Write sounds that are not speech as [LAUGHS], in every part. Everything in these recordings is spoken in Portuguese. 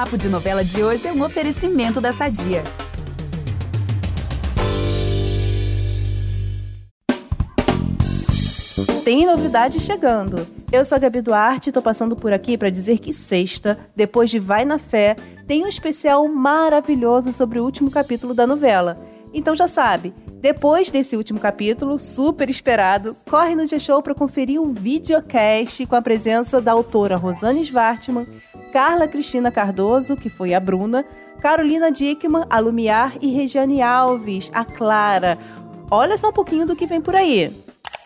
Papo de Novela de hoje é um oferecimento da Sadia. Tem novidade chegando. Eu sou a Gabi Duarte e tô passando por aqui para dizer que sexta, depois de Vai na Fé, tem um especial maravilhoso sobre o último capítulo da novela. Então já sabe, depois desse último capítulo, super esperado, corre no G-Show para conferir um videocast com a presença da autora Rosane Svartman, Carla Cristina Cardoso, que foi a Bruna, Carolina Dickman, a Lumiar e Regiane Alves, a Clara. Olha só um pouquinho do que vem por aí.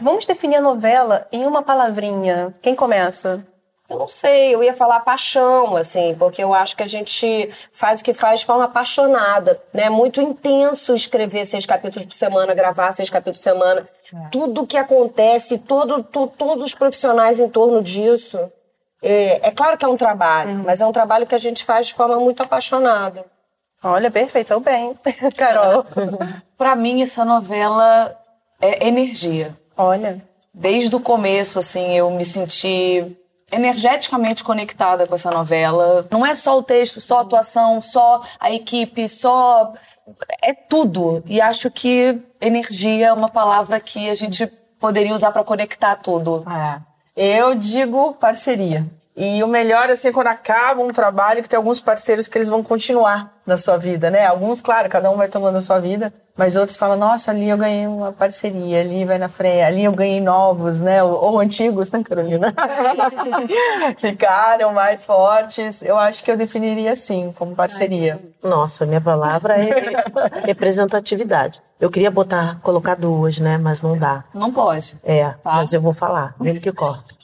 Vamos definir a novela em uma palavrinha. Quem começa? Eu não sei, eu ia falar paixão, assim, porque eu acho que a gente faz o que faz de forma apaixonada, né? Muito intenso escrever seis capítulos por semana, gravar seis capítulos por semana. É. Tudo que acontece, todo, tu, todos os profissionais em torno disso. É, é claro que é um trabalho, uhum. mas é um trabalho que a gente faz de forma muito apaixonada. Olha, perfeito, sou bem. [LAUGHS] Carol. [LAUGHS] Para mim, essa novela é energia. Olha. Desde o começo, assim, eu me senti energeticamente conectada com essa novela. Não é só o texto, só a atuação, só a equipe, só. É tudo. E acho que energia é uma palavra que a gente poderia usar para conectar tudo. É. Eu digo parceria. E o melhor, assim, quando acaba um trabalho, que tem alguns parceiros que eles vão continuar na sua vida, né? Alguns, claro, cada um vai tomando a sua vida, mas outros falam, nossa, ali eu ganhei uma parceria, ali vai na freia, ali eu ganhei novos, né? Ou, ou antigos, né, Carolina? [LAUGHS] Ficaram mais fortes. Eu acho que eu definiria assim, como parceria. Nossa, minha palavra é representatividade. Eu queria botar, colocar duas, né? Mas não dá. Não pode. É, tá. mas eu vou falar, mesmo que corta.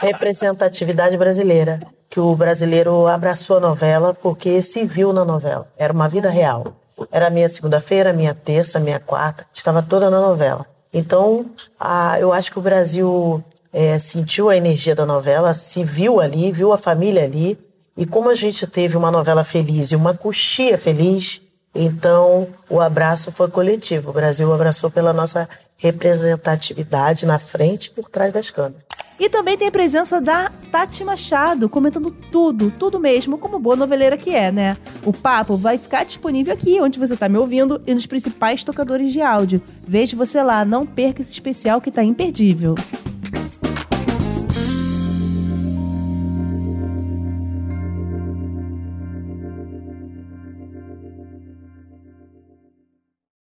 Representatividade brasileira. Que o brasileiro abraçou a novela porque se viu na novela. Era uma vida real. Era minha segunda-feira, minha terça, minha quarta, estava toda na novela. Então, a, eu acho que o Brasil é, sentiu a energia da novela, se viu ali, viu a família ali. E como a gente teve uma novela feliz e uma coxia feliz, então o abraço foi coletivo. O Brasil abraçou pela nossa representatividade na frente e por trás das câmeras. E também tem a presença da Tati Machado, comentando tudo, tudo mesmo, como boa noveleira que é, né? O papo vai ficar disponível aqui, onde você está me ouvindo, e nos principais tocadores de áudio. Veja você lá, não perca esse especial que tá imperdível.